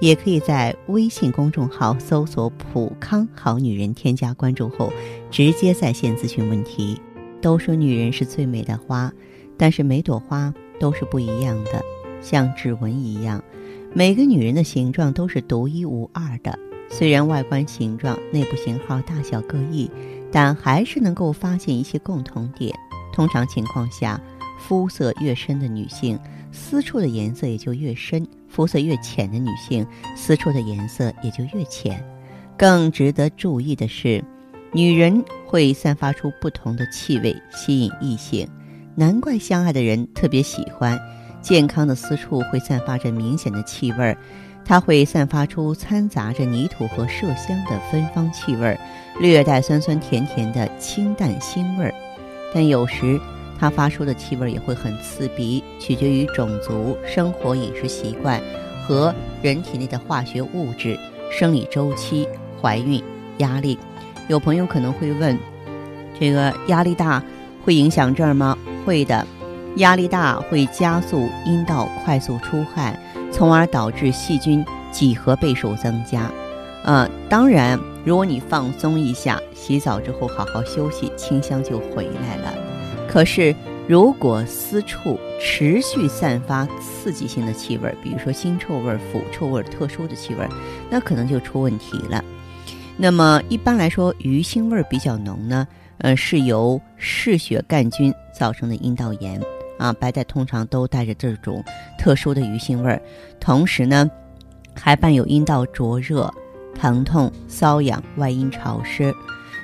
也可以在微信公众号搜索“普康好女人”，添加关注后直接在线咨询问题。都说女人是最美的花，但是每朵花都是不一样的，像指纹一样，每个女人的形状都是独一无二的。虽然外观形状、内部型号、大小各异，但还是能够发现一些共同点。通常情况下，肤色越深的女性，私处的颜色也就越深；肤色越浅的女性，私处的颜色也就越浅。更值得注意的是，女人会散发出不同的气味，吸引异性。难怪相爱的人特别喜欢。健康的私处会散发着明显的气味儿。它会散发出掺杂着泥土和麝香的芬芳气味儿，略带酸酸甜甜的清淡腥味儿。但有时它发出的气味也会很刺鼻，取决于种族、生活饮食习惯和人体内的化学物质、生理周期、怀孕、压力。有朋友可能会问：这个压力大会影响这儿吗？会的，压力大会加速阴道快速出汗。从而导致细菌几何倍数增加，呃，当然，如果你放松一下，洗澡之后好好休息，清香就回来了。可是，如果私处持续散发刺激性的气味，比如说腥臭味、腐臭味、特殊的气味，那可能就出问题了。那么，一般来说，鱼腥味比较浓呢，呃，是由嗜血杆菌造成的阴道炎。啊，白带通常都带着这种特殊的鱼腥味儿，同时呢，还伴有阴道灼热、疼痛、瘙痒、外阴潮湿。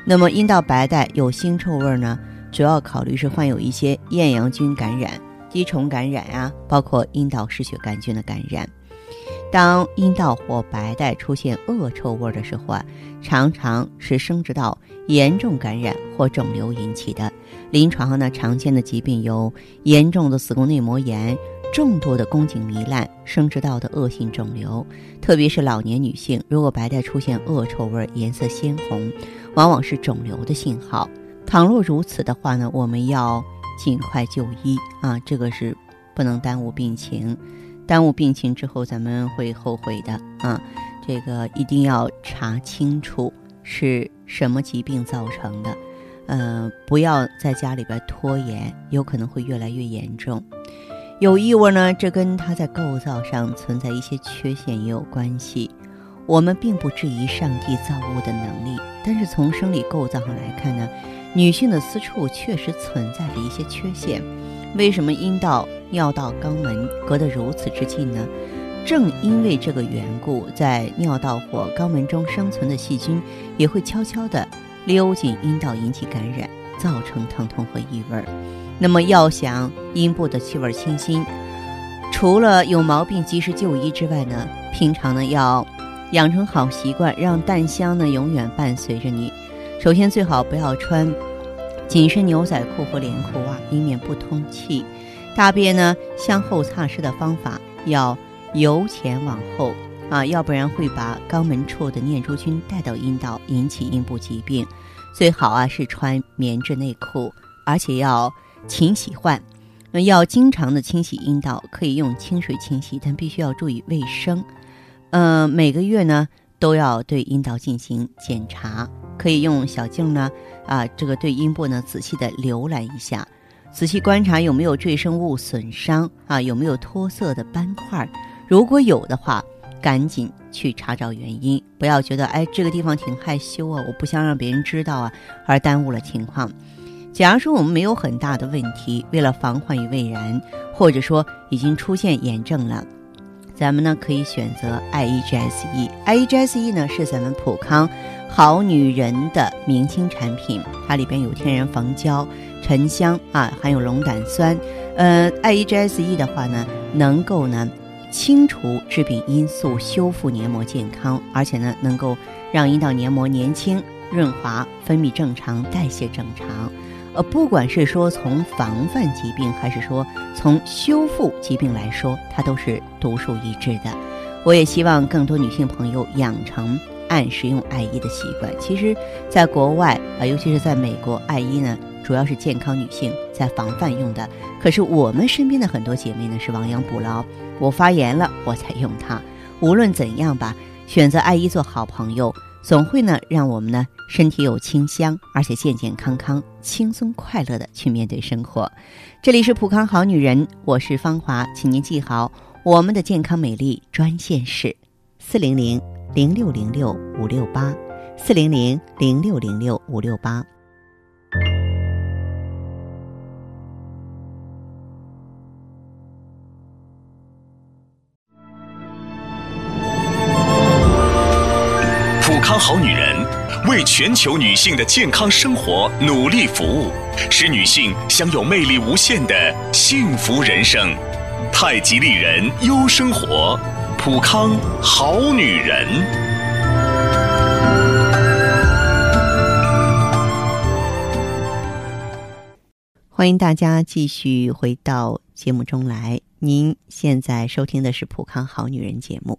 那么，阴道白带有腥臭味儿呢，主要考虑是患有一些厌氧菌感染、滴虫感染啊，包括阴道嗜血杆菌的感染。当阴道或白带出现恶臭味的时候啊，常常是生殖道严重感染或肿瘤引起的。临床上呢，常见的疾病有严重的子宫内膜炎、重度的宫颈糜烂、生殖道的恶性肿瘤。特别是老年女性，如果白带出现恶臭味、颜色鲜红，往往是肿瘤的信号。倘若如此的话呢，我们要尽快就医啊，这个是不能耽误病情。耽误病情之后，咱们会后悔的啊！这个一定要查清楚是什么疾病造成的，呃，不要在家里边拖延，有可能会越来越严重。有异味呢，这跟它在构造上存在一些缺陷也有关系。我们并不质疑上帝造物的能力，但是从生理构造上来看呢，女性的私处确实存在着一些缺陷。为什么阴道？尿道肛门隔得如此之近呢？正因为这个缘故，在尿道或肛门中生存的细菌也会悄悄地溜进阴道，引起感染，造成疼痛和异味。那么，要想阴部的气味清新，除了有毛病及时就医之外呢，平常呢要养成好习惯，让淡香呢永远伴随着你。首先，最好不要穿紧身牛仔裤或连裤袜，以免不通气。大便呢，向后擦拭的方法要由前往后啊，要不然会把肛门处的念珠菌带到阴道，引起阴部疾病。最好啊是穿棉质内裤，而且要勤洗换，要经常的清洗阴道，可以用清水清洗，但必须要注意卫生。嗯，每个月呢都要对阴道进行检查，可以用小镜呢啊，这个对阴部呢仔细的浏览一下。仔细观察有没有赘生物损伤啊，有没有脱色的斑块？如果有的话，赶紧去查找原因，不要觉得哎这个地方挺害羞啊，我不想让别人知道啊，而耽误了情况。假如说我们没有很大的问题，为了防患于未然，或者说已经出现炎症了，咱们呢可以选择 I E G S E，I E G S E 呢是咱们普康好女人的明星产品，它里边有天然防胶。沉香啊，含有龙胆酸，呃，I E G S E 的话呢，能够呢清除致病因素，修复黏膜健康，而且呢能够让阴道黏膜年轻、润滑、分泌正常、代谢正常。呃，不管是说从防范疾病，还是说从修复疾病来说，它都是独树一帜的。我也希望更多女性朋友养成按时用艾依的习惯。其实，在国外啊，尤其是在美国，艾依呢主要是健康女性在防范用的。可是我们身边的很多姐妹呢是亡羊补牢，我发炎了我才用它。无论怎样吧，选择艾依做好朋友。总会呢，让我们呢身体有清香，而且健健康康、轻松快乐的去面对生活。这里是普康好女人，我是芳华，请您记好我们的健康美丽专线是四零零零六零六五六八四零零零六零六五六八。好女人为全球女性的健康生活努力服务，使女性享有魅力无限的幸福人生。太极丽人优生活，普康好女人。欢迎大家继续回到节目中来。您现在收听的是普康好女人节目。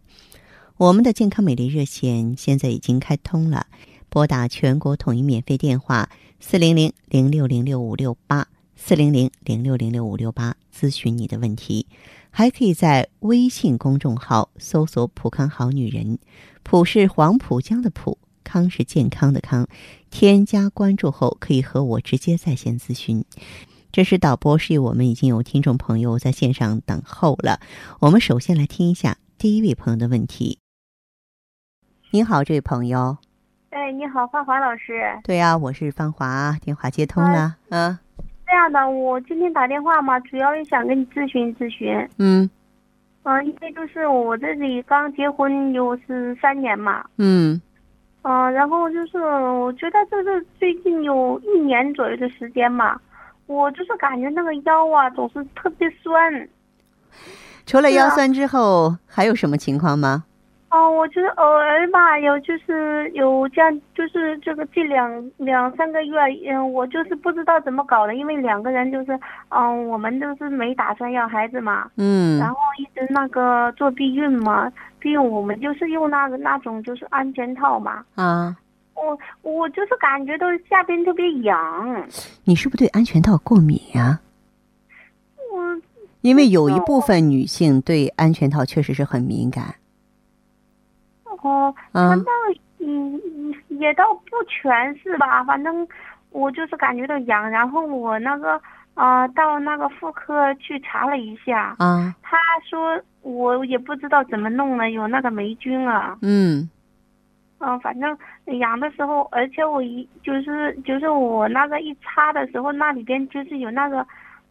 我们的健康美丽热线现在已经开通了，拨打全国统一免费电话四零零零六零六五六八四零零零六零六五六八咨询你的问题，还可以在微信公众号搜索“浦康好女人”，浦是黄浦江的浦，康是健康的康，添加关注后可以和我直接在线咨询。这是导播示意我们已经有听众朋友在线上等候了，我们首先来听一下第一位朋友的问题。你好，这位朋友。哎，你好，芳华老师。对呀，我是芳华，电话接通了。嗯。这样的，我今天打电话嘛，主要是想跟你咨询咨询。嗯。嗯，因为就是我这里刚结婚有是三年嘛。嗯。嗯，然后就是我觉得就是最近有一年左右的时间嘛，我就是感觉那个腰啊总是特别酸。除了腰酸之后，还有什么情况吗？哦，我就是偶尔吧，有就是有这样，就是这个这两两三个月，嗯，我就是不知道怎么搞的，因为两个人就是，嗯，我们都是没打算要孩子嘛，嗯，然后一直那个做避孕嘛，避孕我们就是用那个那种就是安全套嘛，啊，我我就是感觉到下边特别痒，你是不是对安全套过敏呀？我因为有一部分女性对安全套确实是很敏感。哦，反正嗯也倒不全是吧，反正我就是感觉到痒，然后我那个啊到那个妇科去查了一下，啊，他说我也不知道怎么弄了，有那个霉菌啊，嗯，嗯，反正痒的时候，而且我一就是就是我那个一擦的时候，那里边就是有那个，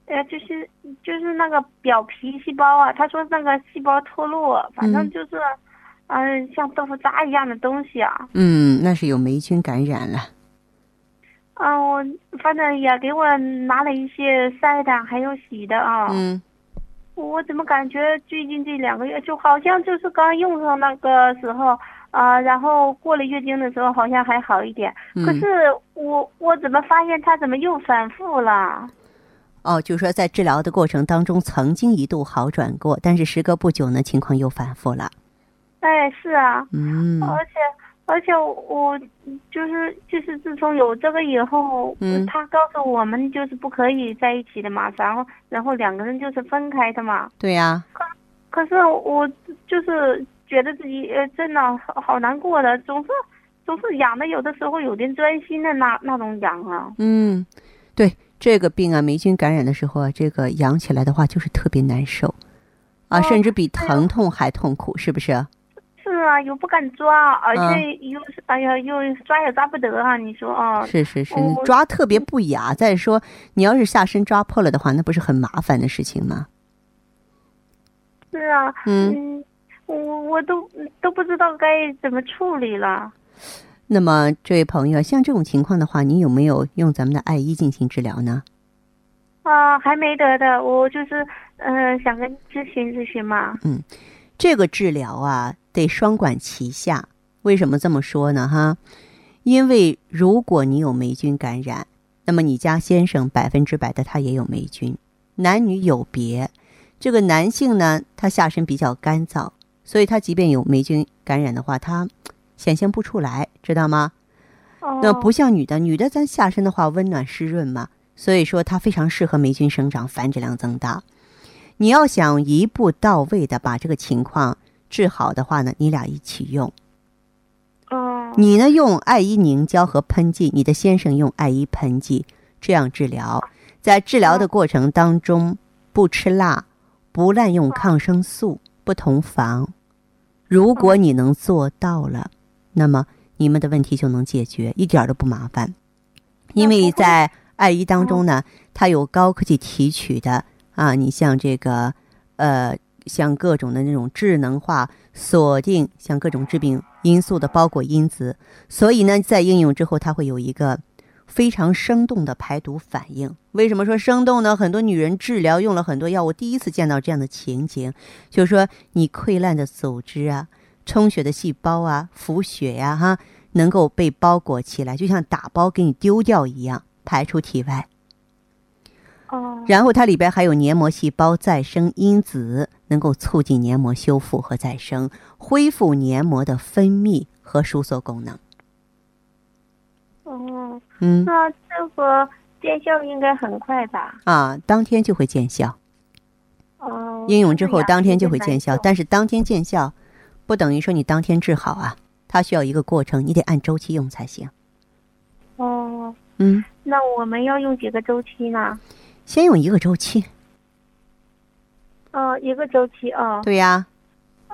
呃，就是就是那个表皮细胞啊，他说那个细胞脱落，反正就是。嗯，像豆腐渣一样的东西啊。嗯，那是有霉菌感染了。嗯，我反正也给我拿了一些晒的，还有洗的啊。嗯。我怎么感觉最近这两个月就好像就是刚用上那个时候啊，然后过了月经的时候好像还好一点。嗯。可是我我怎么发现它怎么又反复了？哦，就是说在治疗的过程当中曾经一度好转过，但是时隔不久呢，情况又反复了。哎，是啊，嗯，而且而且我就是就是自从有这个以后，嗯，他告诉我们就是不可以在一起的嘛，然后然后两个人就是分开的嘛。对呀。可可是我就是觉得自己呃真的好好难过的，总是总是痒的，有的时候有点钻心的那那种痒啊。嗯，对这个病啊，霉菌感染的时候啊，这个痒起来的话就是特别难受，啊，甚至比疼痛还痛苦，是不是？是啊，又不敢抓，而且又是哎呀，又抓也抓不得啊。你说啊？是是是，你抓特别不雅。再说，你要是下身抓破了的话，那不是很麻烦的事情吗？是啊，嗯，我我都都不知道该怎么处理了。那么，这位朋友，像这种情况的话，你有没有用咱们的艾依进行治疗呢？啊，还没得的，我就是嗯，想跟咨询咨询嘛。嗯，这个治疗啊。得双管齐下，为什么这么说呢？哈，因为如果你有霉菌感染，那么你家先生百分之百的他也有霉菌，男女有别。这个男性呢，他下身比较干燥，所以他即便有霉菌感染的话，他显现不出来，知道吗？那不像女的，女的咱下身的话温暖湿润嘛，所以说它非常适合霉菌生长、繁殖量增大。你要想一步到位的把这个情况治好的话呢，你俩一起用。哦。你呢用艾依凝胶和喷剂，你的先生用艾依喷剂，这样治疗。在治疗的过程当中，不吃辣，不滥用抗生素，不同房。如果你能做到了，那么你们的问题就能解决，一点都不麻烦。因为在艾依当中呢，它有高科技提取的。啊，你像这个，呃，像各种的那种智能化锁定，像各种致病因素的包裹因子，所以呢，在应用之后，它会有一个非常生动的排毒反应。为什么说生动呢？很多女人治疗用了很多药物，第一次见到这样的情景，就是说你溃烂的组织啊，充血的细胞啊，浮血呀，哈，能够被包裹起来，就像打包给你丢掉一样，排出体外。哦，然后它里边还有黏膜细胞再生因子，能够促进黏膜修复和再生，恢复黏膜的分泌和收缩功能。哦，嗯，那这个见效应该很快吧？啊，当天就会见效。哦，应用之后当天就会见效，但是当天见效，不等于说你当天治好啊，它需要一个过程，你得按周期用才行。哦，嗯，那我们要用几个周期呢？先用一个周期。哦，一个周期啊。对呀。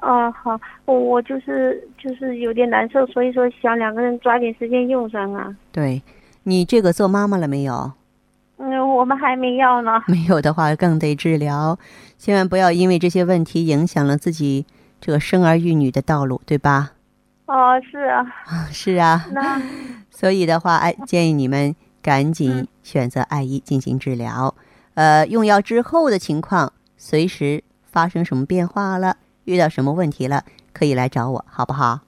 哦，好，我我就是就是有点难受，所以说想两个人抓紧时间用上啊。对，你这个做妈妈了没有？嗯，我们还没要呢。没有的话，更得治疗，千万不要因为这些问题影响了自己这个生儿育女的道路，对吧？哦，是啊。是啊。那。所以的话，哎，建议你们赶紧选择艾医进行治疗。呃，用药之后的情况，随时发生什么变化了，遇到什么问题了，可以来找我，好不好？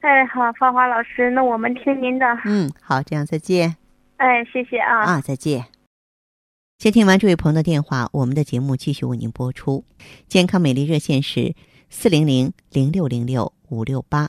哎，好，芳华老师，那我们听您的。嗯，好，这样再见。哎，谢谢啊。啊，再见。接听完这位朋友的电话，我们的节目继续为您播出。健康美丽热线是四零零零六零六五六八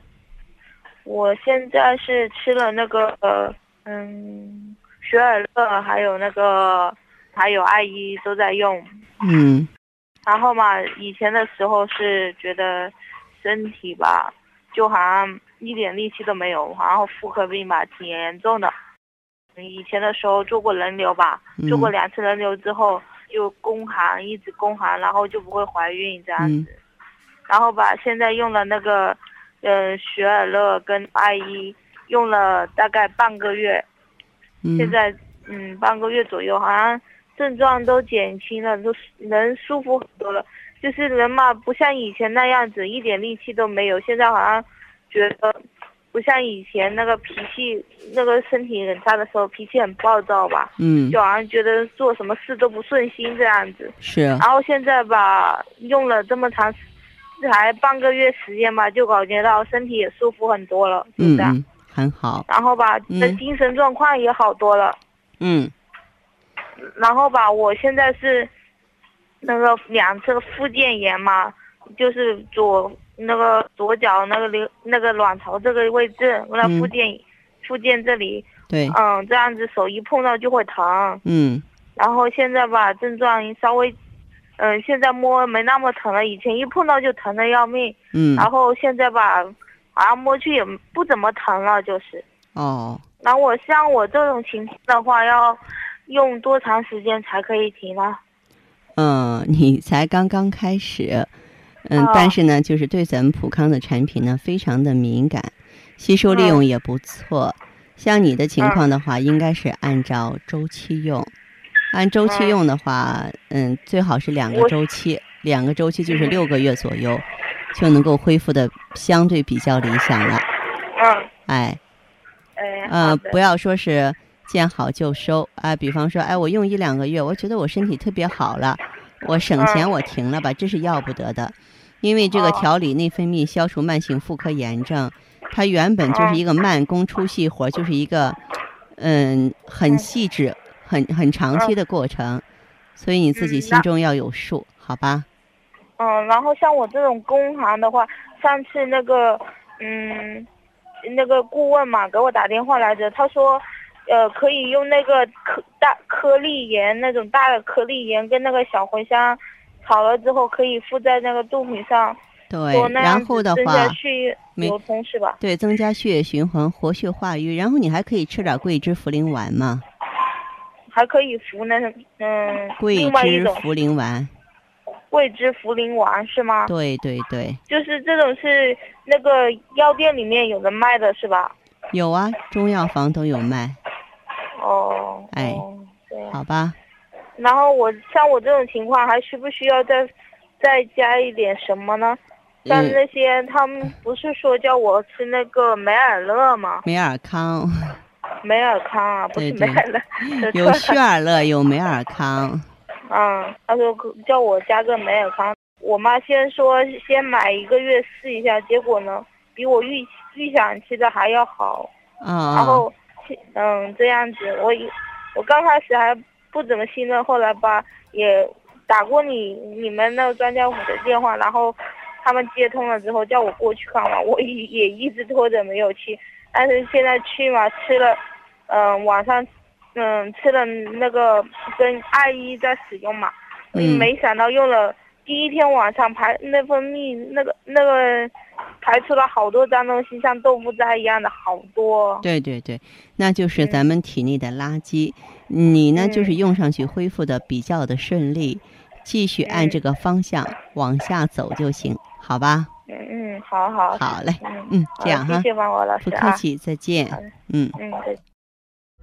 我现在是吃了那个呃嗯雪尔乐，还有那个还有艾依都在用。嗯。然后嘛，以前的时候是觉得身体吧，就好像一点力气都没有，然后妇科病吧挺严重的。以前的时候做过人流吧，做过两次人流之后就宫寒，一直宫寒，然后就不会怀孕这样子。然后吧，现在用了那个。嗯，雪尔乐跟艾依用了大概半个月，现在嗯半个月左右，好像症状都减轻了，都人舒服很多了。就是人嘛，不像以前那样子，一点力气都没有。现在好像觉得不像以前那个脾气，那个身体很差的时候，脾气很暴躁吧。嗯。就好像觉得做什么事都不顺心这样子。是。啊然后现在吧，用了这么长时。才半个月时间吧，就感觉到身体也舒服很多了，是这样，很好。然后吧，的精神状况也好多了。嗯。然后吧，我现在是那个两侧附件炎嘛，就是左那个左脚那个流那个卵巢这个位置，那附件附件这里。对。嗯，这样子手一碰到就会疼。嗯。然后现在吧，症状稍微。嗯，现在摸没那么疼了，以前一碰到就疼的要命。嗯。然后现在吧，好像摸去也不怎么疼了，就是。哦。那我像我这种情况的话，要用多长时间才可以停呢？嗯，你才刚刚开始，嗯，但是呢，就是对咱们普康的产品呢，非常的敏感，吸收利用也不错。像你的情况的话，应该是按照周期用。按周期用的话，嗯，最好是两个周期，两个周期就是六个月左右，就能够恢复的相对比较理想了。嗯，哎，哎，呃不要说是见好就收啊。比方说，哎，我用一两个月，我觉得我身体特别好了，我省钱，嗯我停了吧，这是要不得的。因为这个哦调理内分泌、消除慢性妇科炎症，它原本就是哦一个慢工出细活，就是一个嗯很嗯细致、很很长期的过程，所以你自己心中要有数，好吧？嗯，然后像我这种工行的话，上次那个，嗯，那个顾问嘛给我打电话来着，他说，呃，可以用那个颗大颗粒盐那种大的颗粒盐跟那个小茴香炒了之后，可以敷在那个肚皮上，对然后的话加血液流通是吧？对增加血液循环、活血化瘀，然后你还可以吃点桂枝茯苓丸嘛，还可以服那，嗯，桂枝茯苓丸，桂枝茯苓丸是吗？对对对，就是这种是那个药店里面有的卖的是吧？有啊，中药房都有卖，哦，哎。好吧？然后我像我这种情况，还需不需要再再加一点什么呢？像嗯那些他们不是说叫我吃那个美尔乐吗？美尔康美尔康啊，不是美尔乐，说有 错了血尔乐，有美尔康，嗯，他说叫我加个美尔康。我妈先说先买一个月试一下，结果呢，比我预预想期的还要好。啊、然后，嗯，这样子，我一我刚开始还不怎么信任，后来吧也打过你你们那个专家府的电话，然后他们接通了之后叫我过去看嘛，我也也一直拖着没有去，但是现在去嘛，吃了，嗯、晚上，嗯，吃了那个跟艾依在使用嘛，嗯没想到用了第一天晚上排内分泌那个那个排出了好多脏东西，像豆腐渣一样的好多。对对对，那就是嗯咱们体内的垃圾。你呢，就是嗯用上去恢复的比较的顺利，继续按嗯这个方向往下走就行，好吧？嗯嗯，好好好嘞，嗯嗯，这样哈谢，谢王老师啊，不客气，再见。嗯。嗯，再见。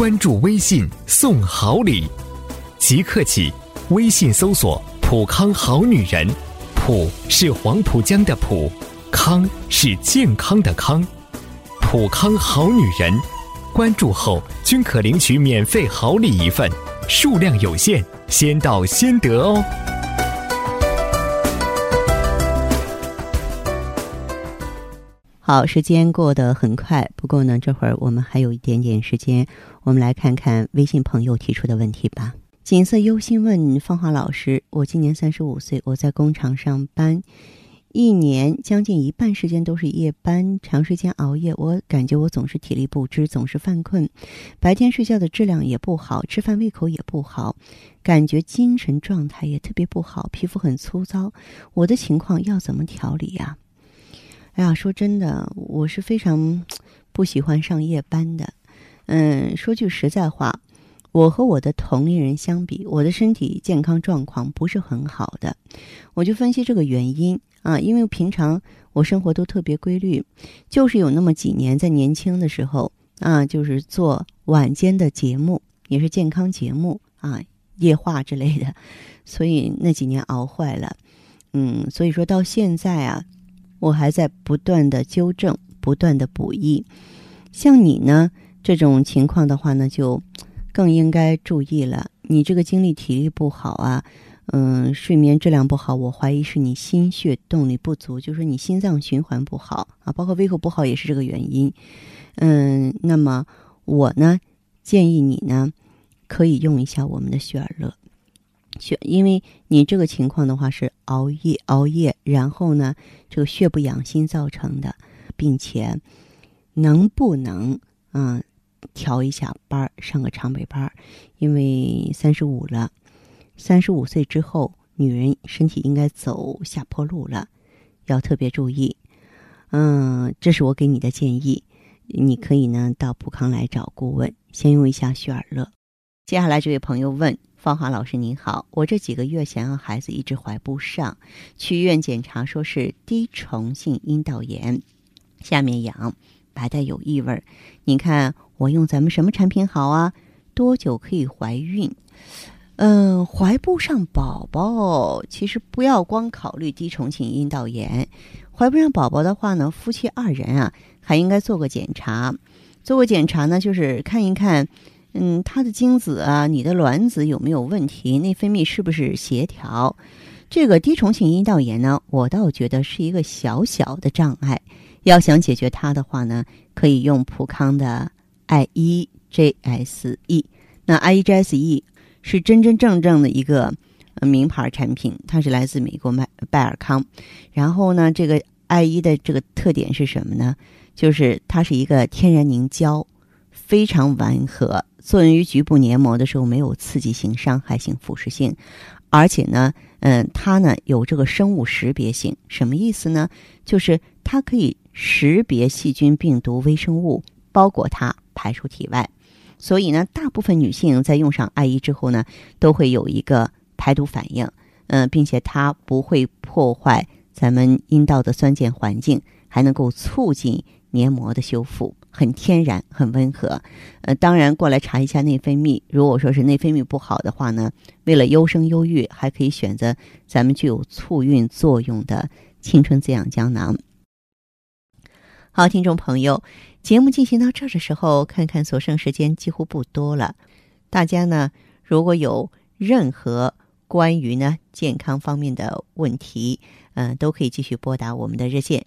关注微信送好礼，即刻起，微信搜索“普康好女人”，普是黄浦江的浦，康是健康的康。普康好女人，关注后均可领取免费好礼一份，数量有限，先到先得哦。好，时间过得很快，不过呢，这会儿我们还有一点点时间，我们来看看微信朋友提出的问题吧。锦瑟忧心问芳华老师：“我今年三十五岁，我在工厂上班，一年将近一半时间都是夜班，长时间熬夜，我感觉我总是体力不支，总是犯困，白天睡觉的质量也不好，吃饭胃口也不好，感觉精神状态也特别不好，皮肤很粗糙。我的情况要怎么调理呀、哎呀，说真的，我是非常不喜欢上夜班的。嗯，说句实在话，我和我的同龄人相比，我的身体健康状况不是很好的。我就分析这个原因啊，因为平常我生活都特别规律，就是有那么几年在年轻的时候啊，就是做晚间的节目，也是健康节目啊，夜话之类的，所以那几年熬坏了。嗯，所以说到现在啊。我还在不断的纠正，不断的补益。像你呢这种情况的话呢，就更应该注意了。你这个精力体力不好啊，嗯，睡眠质量不好，我怀疑是你心血动力不足，就是你心脏循环不好啊，包括胃口不好也是这个原因。嗯，那么我呢建议你呢可以用一下我们的血尔乐。血，因为你这个情况的话是熬夜熬夜，然后呢，这个血不养心造成的。并且能不能嗯调一下班，上个长白班？因为三十五了，三十五岁之后，女人身体应该走下坡路了，要特别注意。嗯，这是我给你的建议。你可以呢到普康来找顾问，先用一下雪尔乐。接下来这位朋友问。芳华老师您好，我这几个月想要孩子一直怀不上，去医院检查说是滴虫性阴道炎，下面痒，白带有异味儿。您看我用咱们什么产品好啊？多久可以怀孕？嗯，怀不上宝宝，其实不要光考虑滴虫性阴道炎，怀不上宝宝的话呢，夫妻二人啊还应该做个检查，做个检查呢就是看一看。嗯，他的精子啊，你的卵子有没有问题？内分泌是不是协调？这个滴虫性阴道炎呢，我倒觉得是一个小小的障碍。要想解决它的话呢，可以用普康的 I E J S E。那 I E J S E 是真真正正的一个名牌产品，它是来自美国麦拜尔康。然后呢，这个 I E 的这个特点是什么呢？就是它是一个天然凝胶，非常完和。作用于局部黏膜的时候没有刺激性、伤害性、腐蚀性，而且呢，嗯，它呢有这个生物识别性，什么意思呢？就是它可以识别细菌、病毒、微生物，包裹它排出体外。所以呢，大部分女性在用上艾依之后呢，都会有一个排毒反应，嗯，并且它不会破坏咱们阴道的酸碱环境，还能够促进黏膜的修复。很天然，很温和，呃，当然过来查一下内分泌。如果说是内分泌不好的话呢，为了优生优育，还可以选择咱们具有促孕作用的青春滋养胶囊。好，听众朋友，节目进行到这儿的时候，看看所剩时间几乎不多了。大家呢，如果有任何关于呢健康方面的问题，嗯，都可以继续拨打我们的热线。